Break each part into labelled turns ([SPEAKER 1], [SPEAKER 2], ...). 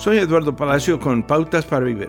[SPEAKER 1] Soy Eduardo Palacio con Pautas para Vivir.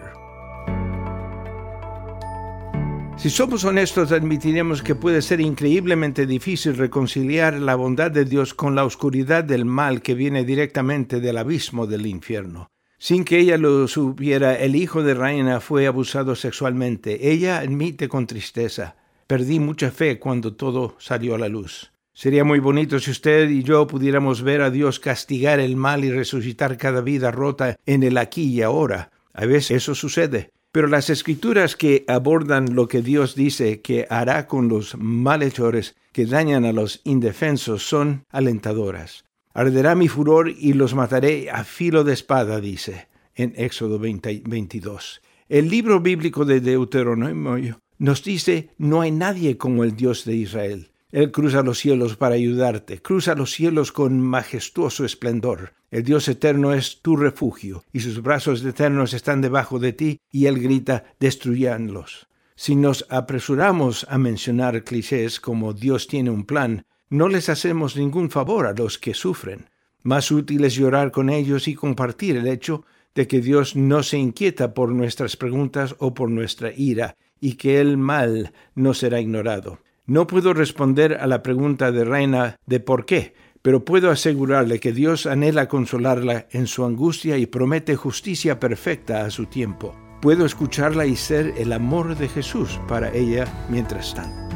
[SPEAKER 1] Si somos honestos, admitiremos que puede ser increíblemente difícil reconciliar la bondad de Dios con la oscuridad del mal que viene directamente del abismo del infierno. Sin que ella lo supiera, el hijo de Reina fue abusado sexualmente. Ella admite con tristeza, perdí mucha fe cuando todo salió a la luz. Sería muy bonito si usted y yo pudiéramos ver a Dios castigar el mal y resucitar cada vida rota en el aquí y ahora. A veces eso sucede. Pero las escrituras que abordan lo que Dios dice que hará con los malhechores que dañan a los indefensos son alentadoras. Arderá mi furor y los mataré a filo de espada, dice en Éxodo 22. El libro bíblico de Deuteronomio nos dice, no hay nadie como el Dios de Israel. Él cruza los cielos para ayudarte, cruza los cielos con majestuoso esplendor. El Dios eterno es tu refugio, y sus brazos eternos están debajo de ti, y Él grita, destruyanlos. Si nos apresuramos a mencionar clichés como Dios tiene un plan, no les hacemos ningún favor a los que sufren. Más útil es llorar con ellos y compartir el hecho de que Dios no se inquieta por nuestras preguntas o por nuestra ira, y que el mal no será ignorado. No puedo responder a la pregunta de Reina de por qué, pero puedo asegurarle que Dios anhela consolarla en su angustia y promete justicia perfecta a su tiempo. Puedo escucharla y ser el amor de Jesús para ella mientras tanto.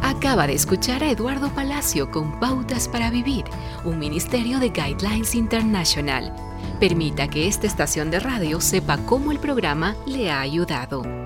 [SPEAKER 2] Acaba de escuchar a Eduardo Palacio con Pautas para Vivir, un ministerio de Guidelines International. Permita que esta estación de radio sepa cómo el programa le ha ayudado.